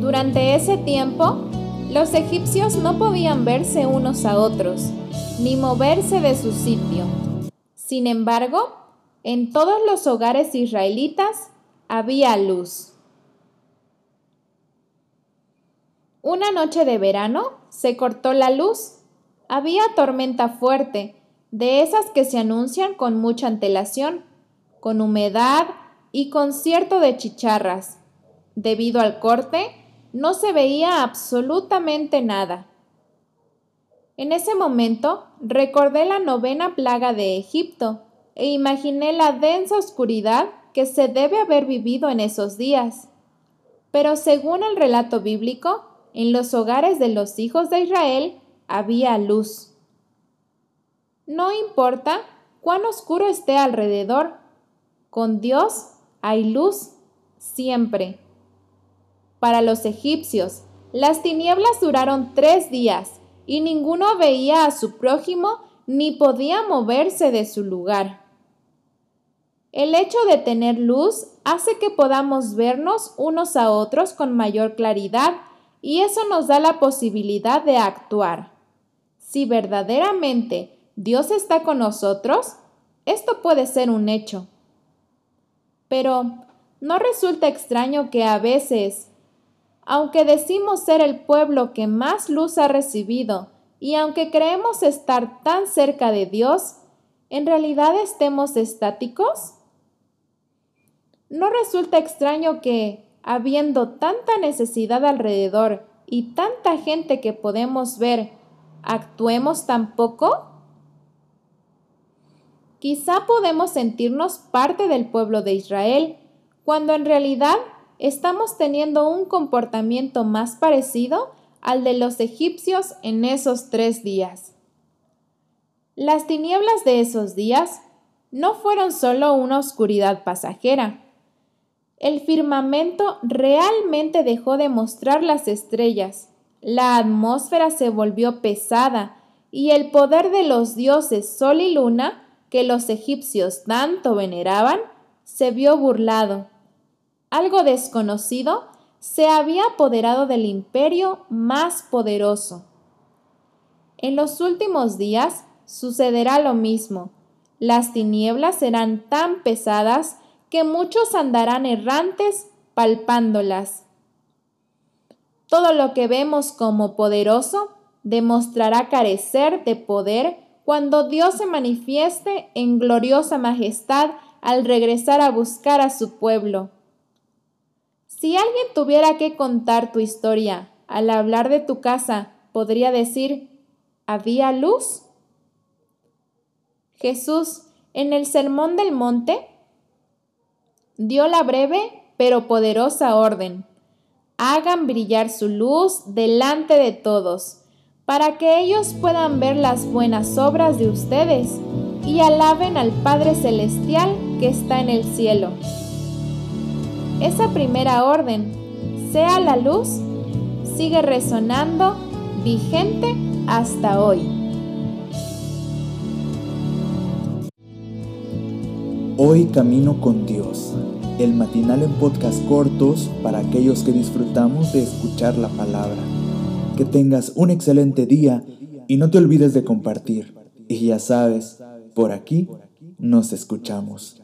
Durante ese tiempo, los egipcios no podían verse unos a otros, ni moverse de su sitio. Sin embargo, en todos los hogares israelitas había luz. Una noche de verano se cortó la luz. Había tormenta fuerte, de esas que se anuncian con mucha antelación, con humedad y con cierto de chicharras. Debido al corte, no se veía absolutamente nada. En ese momento recordé la novena plaga de Egipto e imaginé la densa oscuridad que se debe haber vivido en esos días. Pero según el relato bíblico, en los hogares de los hijos de Israel había luz. No importa cuán oscuro esté alrededor, con Dios hay luz siempre. Para los egipcios, las tinieblas duraron tres días y ninguno veía a su prójimo ni podía moverse de su lugar. El hecho de tener luz hace que podamos vernos unos a otros con mayor claridad y eso nos da la posibilidad de actuar. Si verdaderamente Dios está con nosotros, esto puede ser un hecho. Pero, ¿no resulta extraño que a veces aunque decimos ser el pueblo que más luz ha recibido y aunque creemos estar tan cerca de Dios, ¿en realidad estemos estáticos? ¿No resulta extraño que, habiendo tanta necesidad alrededor y tanta gente que podemos ver, actuemos tan poco? Quizá podemos sentirnos parte del pueblo de Israel, cuando en realidad estamos teniendo un comportamiento más parecido al de los egipcios en esos tres días. Las tinieblas de esos días no fueron solo una oscuridad pasajera. El firmamento realmente dejó de mostrar las estrellas, la atmósfera se volvió pesada y el poder de los dioses Sol y Luna, que los egipcios tanto veneraban, se vio burlado algo desconocido, se había apoderado del imperio más poderoso. En los últimos días sucederá lo mismo. Las tinieblas serán tan pesadas que muchos andarán errantes palpándolas. Todo lo que vemos como poderoso demostrará carecer de poder cuando Dios se manifieste en gloriosa majestad al regresar a buscar a su pueblo. Si alguien tuviera que contar tu historia al hablar de tu casa, podría decir, ¿había luz? Jesús, en el Sermón del Monte, dio la breve pero poderosa orden. Hagan brillar su luz delante de todos, para que ellos puedan ver las buenas obras de ustedes y alaben al Padre Celestial que está en el cielo. Esa primera orden, sea la luz, sigue resonando vigente hasta hoy. Hoy camino con Dios, el matinal en podcast cortos para aquellos que disfrutamos de escuchar la palabra. Que tengas un excelente día y no te olvides de compartir. Y ya sabes, por aquí nos escuchamos.